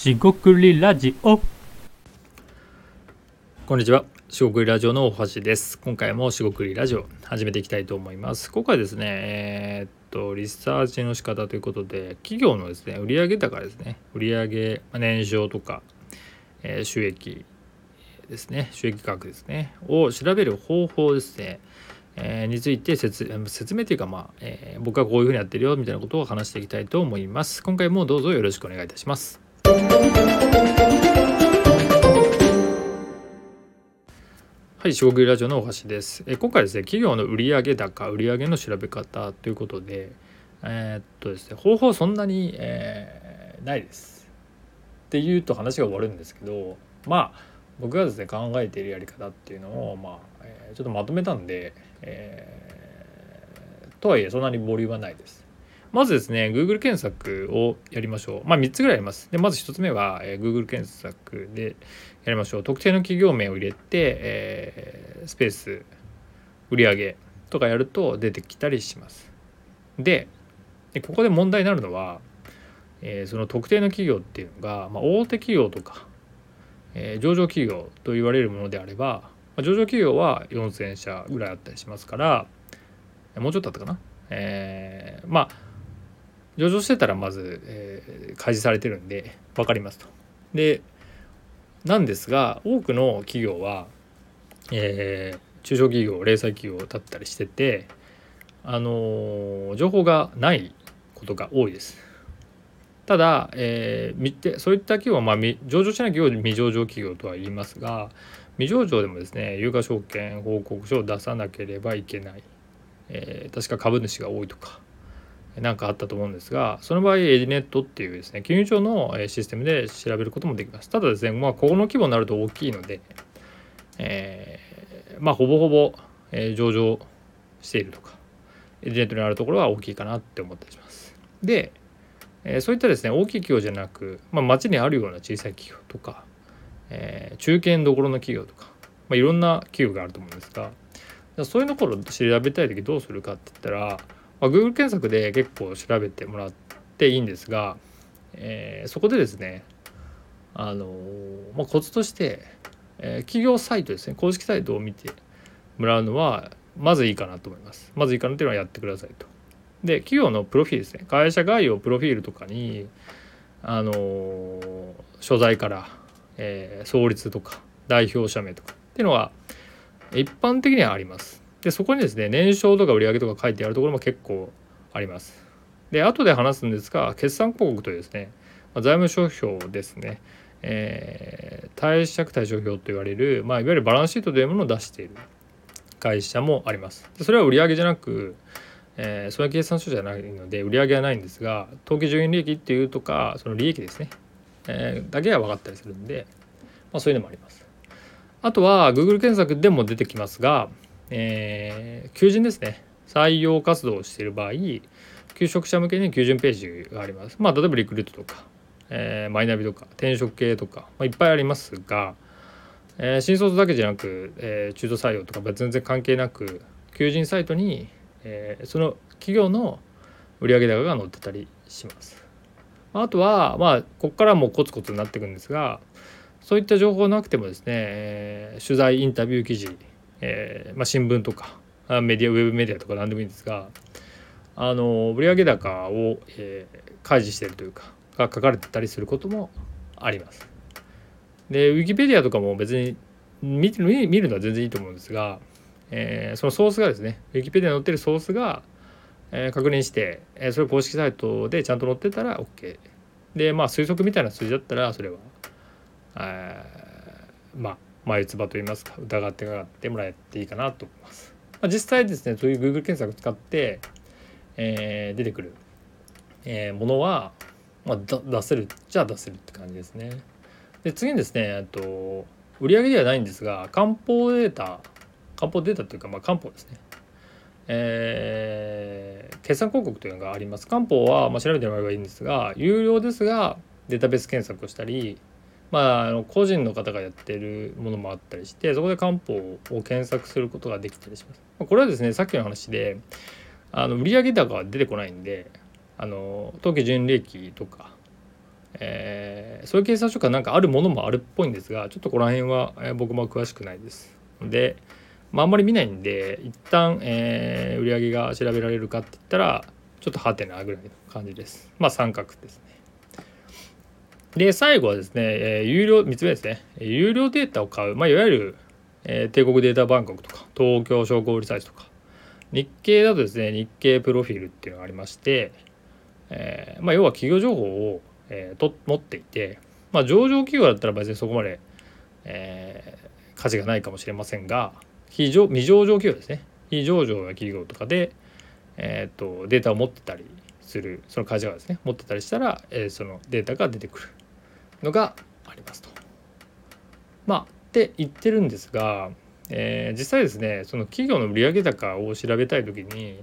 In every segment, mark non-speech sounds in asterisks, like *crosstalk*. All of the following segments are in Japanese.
しごくりラジオこんにちは。しごくりラジオの大橋です。今回もしごくりラジオ始めていきたいと思います。今回ですね、えーっと、リサーチの仕方ということで、企業のですね、売上高ですね、売上まあ年商とか、えー収益ですね、収益額ですね、を調べる方法ですね、えーについて説説明というか、まあえー僕はこういうふうにやってるよみたいなことを話していきたいと思います。今回もどうぞよろしくお願いいたします。はい、四国ラジオの大橋です。え今回ですね、企業の売上高、売上の調べ方ということで、えーっとですね、方法そんなに、えーないです。って言うと話が終わるんですけど、まあ僕がですね考えているやり方っていうのをまあ、えーちょっとまとめたんで、えとはいえそんなにボリュームはないです。まずですね Google 検索をやりましょう。まあ3つぐらいあります。でまず1つ目は、えー Google 検索でやりましょう。特定の企業名を入れて、えースペース売上とかやると出てきたりします。ででここで問題になるのは、えーその特定の企業っていうのが、まあ、大手企業とか、えー上場企業と言われるものであれば、まあ上場企業は4,000社ぐらいあったりしますからもうちょっとあったかな。えーまあ上場してたらまず、えー開示されてるんで分かりますと。でなんですが多くの企業は、えー中小企業零細企業だったりしてて、あのー情報がないことが多いです。ただ、えーみてそういった企業は、まあ、み上場しない企業を未上場企業とは言いますが未上場でもですね有価証券報告書を出さなければいけない、えー確か株主が多いとかなんかあったと思うんですがその場合エディネットっていうですね金融庁のシステムで調べることもできます。ただですねまあここの規模になると大きいので、えーまあほぼほぼ、えー上場しているとかエディネットにあるところは大きいかなって思ったりします。で、えーそういったですね大きい企業じゃなく、まあ、町にあるような小さい企業とか、えー中堅どころの企業とか、まあ、いろんな企業があると思うんですがそういうところ調べたい時どうするかって言ったら、まあ、Google 検索で結構調べてもらっていいんですが、えーそこでですねあのまあ、コツとして、えー企業サイトですね公式サイトを見てもらうのはまずいいかなと思います。まずいいかなっていうのはやってくださいと。で企業のプロフィールですね会社概要プロフィールとかにあの所在から、えー創立とか代表者名とかっていうのは一般的にはあります。でそこにですね年商とか売上とか書いてあるところも結構あります。で後で話すんですが決算広告というですねま財務諸表ですね、えー貸借対照表と言われる、まあ、いわゆるバランスシートというものを出している会社もあります。でそれは売上じゃなく、えー、損益計算書じゃないので売上はないんですが当期純利益っていうとかその利益ですね、えーだけは分かったりするんで、まあ、そういうのもあります。あとは Google 検索でも出てきますが、えー求人ですね採用活動をしている場合求職者向けに求人ページがあります。まあ例えばリクルートとか、えーマイナビとか転職系とか、まあ、いっぱいありますが、えー新卒だけじゃなく、えー中途採用とか全然関係なく求人サイトに、えーその企業の売上高が載ってたりします。あとはまあここからもうコツコツになっていくんですがそういった情報なくてもですね、えー取材インタビュー記事、えーまあ、新聞とかメディアウェブメディアとか何でもいいんですがあの売上高を、えー開示しているというかが書かれてたりすることもあります。でウィキペディアとかも別に見るのは全然いいと思うんですが、えーそのソースがですねウィキペディアに載ってるソースが、えー確認して、えーそれ公式サイトでちゃんと載ってたら OK でまあ推測みたいな数字だったらそれは、えーまあ眉唾と言いますか疑ってかかってもらえていいかなと思います。まあ、実際ですねそういう Google 検索を使って、えー出てくる、えーものは、まあ、だ出せるじゃあ出せるって感じですね。で次にですねと売上ではないんですが漢方データ漢方データというか、まあ、漢方ですね。えー決算広告というのがあります。漢方は、まあ、調べてもらえばいいんですが有料ですがデータベース検索をしたりまあ、あの個人の方がやってるものもあったりしてそこで漢方を検索することができたりします。これはですねさっきの話であの売上高は出てこないんであの当期純利益とかえー、そういう計算書がなんかあるものもあるっぽいんですがちょっとこの辺は、え僕も詳しくないです。で、まあ、あんまり見ないんで一旦、えー、売上が調べられるかって言ったらちょっとハテナぐらいの感じです。まあ三角ですね。で最後はですね、えー、有料3つ目ですね。有料データを買う、まあ、いわゆる、えー、帝国データバンコクとか東京商工リサーチとか。日経だとですね日経プロフィールっていうのがありまして、えーまあ、要は企業情報をえー、と持っていて、まあ、上場企業だったら別にそこまで、えー、価値がないかもしれませんが非上未上場企業ですね。非上場の企業とかで、えーと、データを持ってたりするその会社がですね持ってたりしたら、えー、そのデータが出てくる。のがありますと。まあって言ってるんですが、えー、実際ですねその企業の売上高を調べたい時に、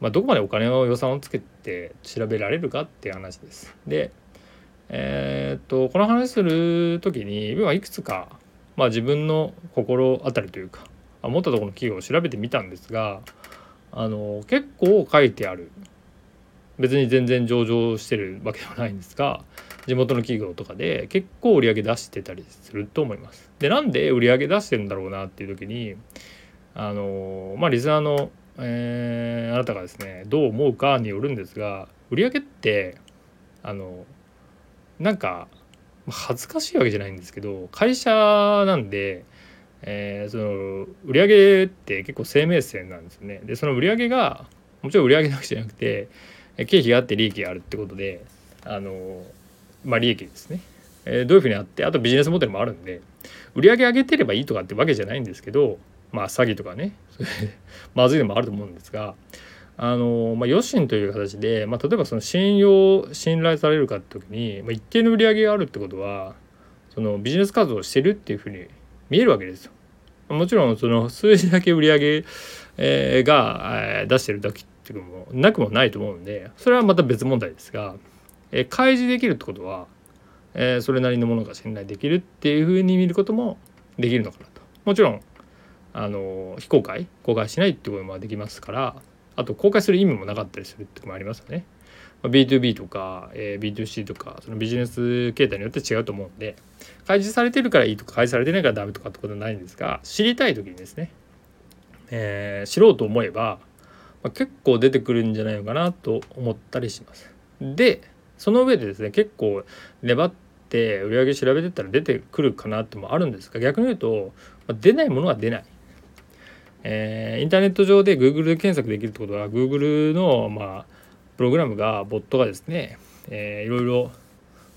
まあ、どこまでお金の予算をつけて調べられるかっていう話です。でえー、っとこの話する時に今いくつか、まあ、自分の心当たりというか思ったところの企業を調べてみたんですがあの結構書いてある別に全然上場してるわけではないんですが地元の企業とかで結構売り上げ出してたりすると思います。でなんで売り上げ出してるんだろうなっていう時にあのまあリスナーの、えー、あなたがですねどう思うかによるんですが売り上げってあのなんか恥ずかしいわけじゃないんですけど会社なんで、えー、その売上って結構生命線なんですよね。でその売り上げがもちろん売上だけじゃなくて経費があって利益があるってことであのまあ利益ですね。えー、どういうふうにあってあとビジネスモデルもあるんで売上上げてればいいとかってわけじゃないんですけどまあ詐欺とかね *laughs* まずいのもあると思うんですがあの、まあ、余震という形で、まあ、例えばその信用信頼されるかって時に、まあ、一定の売り上げがあるってことはそのビジネス活動をしてるっていうふうに見えるわけですよ。もちろんその数字だけ売り上げ、え、が、えー、出してるだけっていうのもなくもないと思うんでそれはまた別問題ですが、えー、開示できるってことは、えー、それなりのものが信頼できるっていうふうに見ることもできるのかなと。もちろんあの非公開公開しないってこともできますからあと公開する意味もなかったりするっていうのもありますよね。まあ B2B とか、えー、B2C とかそのビジネス形態によって違うと思うんで開示されてるからいいとか開示されてないからダメとかってことはないんですが知りたい時にですね、えー、知ろうと思えば、まあ、結構出てくるんじゃないのかなと思ったりします。でその上でですね結構粘って売り上げ調べてったら出てくるかなってもあるんですが逆に言うと、まあ、出ないものは出ない。えー、インターネット上で Google で検索できるってことは Google の、まあ、プログラムがボットがですね、えー、いろいろ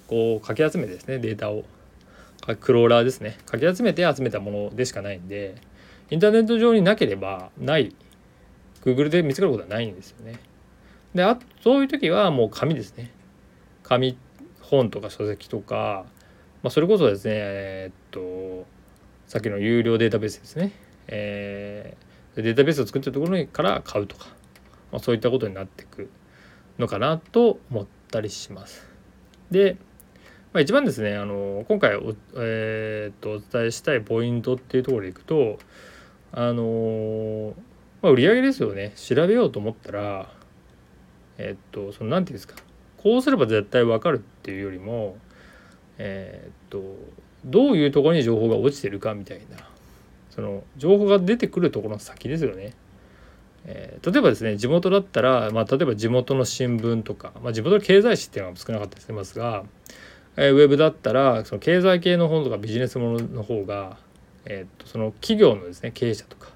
こうかき集めてですねデータをクローラーですねかき集めて集めたものでしかないんでインターネット上になければない Google で見つかることはないんですよね。であそういう時はもう紙ですね紙本とか書籍とか、まあ、それこそですねえー、っとさっきの有料データベースですねえー、データベースを作ってるところから買うとか、まあ、そういったことになってくのかなと思ったりします。で、まあ、一番ですねあの今回お,、えー、とお伝えしたいポイントっていうところでいくとあの、まあ、売上ですよね調べようと思ったらえっ、とその何て言うんですかこうすれば絶対分かるっていうよりもえっ、とどういうところに情報が落ちてるかみたいなその情報が出てくるところの先ですよね。えー、例えばですね地元だったら、まあ、例えば地元の新聞とか、まあ、地元の経済誌っていうのは少なかったりしてますが、えー、ウェブだったらその経済系の本とかビジネスものの方が、えー、とその企業のですね経営者とか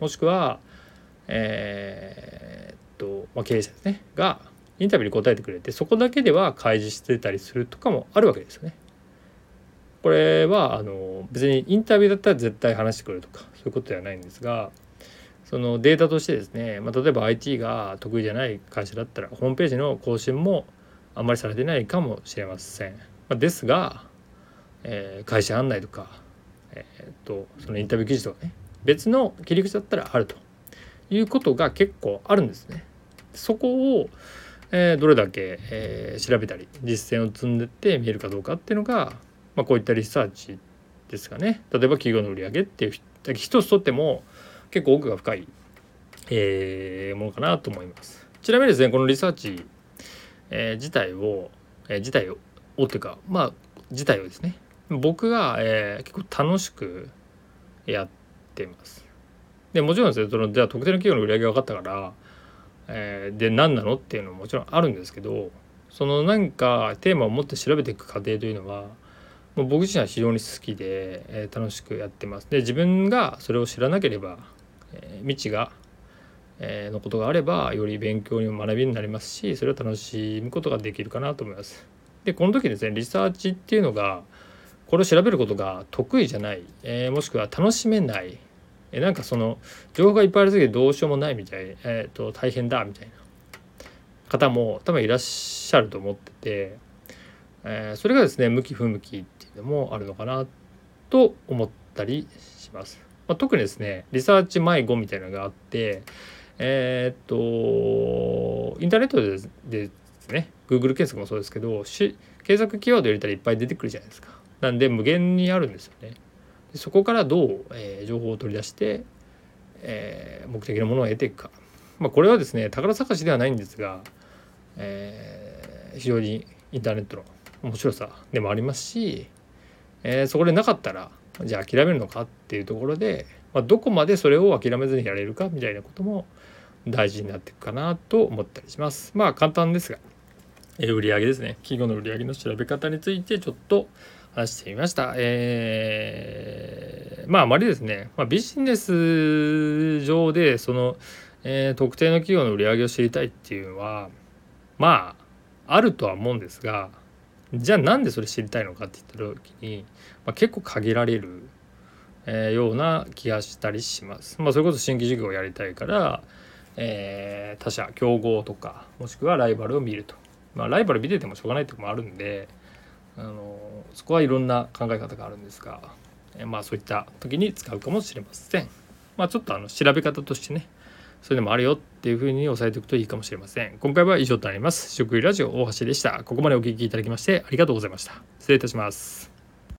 もしくはえー、っと、まあ、経営者ですねがインタビューに答えてくれてそこだけでは開示してたりするとかもあるわけですよね。これはあの別にインタビューだったら絶対話してくれるとかそういうことではないんですがそのデータとしてですね、まあ、例えば IT が得意じゃない会社だったらホームページの更新もあんまりされてないかもしれません。まあ、ですが、えー、会社案内とか、えー、っとそのインタビュー記事とかね別の切り口だったらあるということが結構あるんですね。そこを、え、どれだけ、え、調べたり実践を積んでって見えるかどうかっていうのがまあ、こういったリサーチですかね。例えば企業の売上っていう一つとっても結構奥が深い、え、ものかなと思います。ちなみにですねこのリサーチ、え、自体を、え、自体ををっていうかまあ自体をですね。僕が、え、結構楽しくやってます。でもちろんですねそのじゃあ特定の企業の売り上げが分かったから、えー、で何なのっていうのももちろんあるんですけどその何かテーマを持って調べていく過程というのはもう僕自身は非常に好きで、えー、楽しくやってます。で自分がそれを知らなければ、えー、未知が、えー、のことがあればより勉強にも学びになりますしそれを楽しむことができるかなと思います。でこの時ですねリサーチっていうのがこれを調べることが得意じゃない、えー、もしくは楽しめない、え、なんかその情報がいっぱいありすぎてどうしようもないみたい、えーと、大変だみたいな方も多分いらっしゃると思ってて、えー、それがですね向き不向きっていうのもあるのかなと思ったりします。まあ、特にですねリサーチ迷子みたいなのがあってえっ、とインターネットでですね Google 検索もそうですけどし検索キーワード入れたらいっぱい出てくるじゃないですか。なんで無限にあるんですよね。でそこからどう、えー、情報を取り出して、えー、目的のものを得ていくか。まあ、これはですね宝探しではないんですが、えー、非常にインターネットの面白さでもありますし、えー、そこでなかったらじゃあ諦めるのかっていうところで、まあ、どこまでそれを諦めずにやれるかみたいなことも大事になっていくかなと思ったりします。まあ簡単ですが、えー、売上ですね企業の売上の調べ方についてちょっと話してみました。えー、まああまりですね、まあ、ビジネス上でその、えー、特定の企業の売り上げを知りたいっていうのはまああるとは思うんですがじゃあなんでそれ知りたいのかって言った時に、まあ、結構限られる、えー、ような気がしたりします。まあ、それこそ新規事業をやりたいから、えー、他社競合とかもしくはライバルを見ると。まあ、ライバル見ててもしょうがないってこもあるんであのそこはいろんな考え方があるんですが、えまあそういった時に使うかもしれません。まあちょっとあの調べ方としてねそれでもあるよっていうふうに押さえておくといいかもしれません。今回は以上となります。食医ラジオ大橋でした。ここまでお聴きいただきましてありがとうございました。失礼いたします。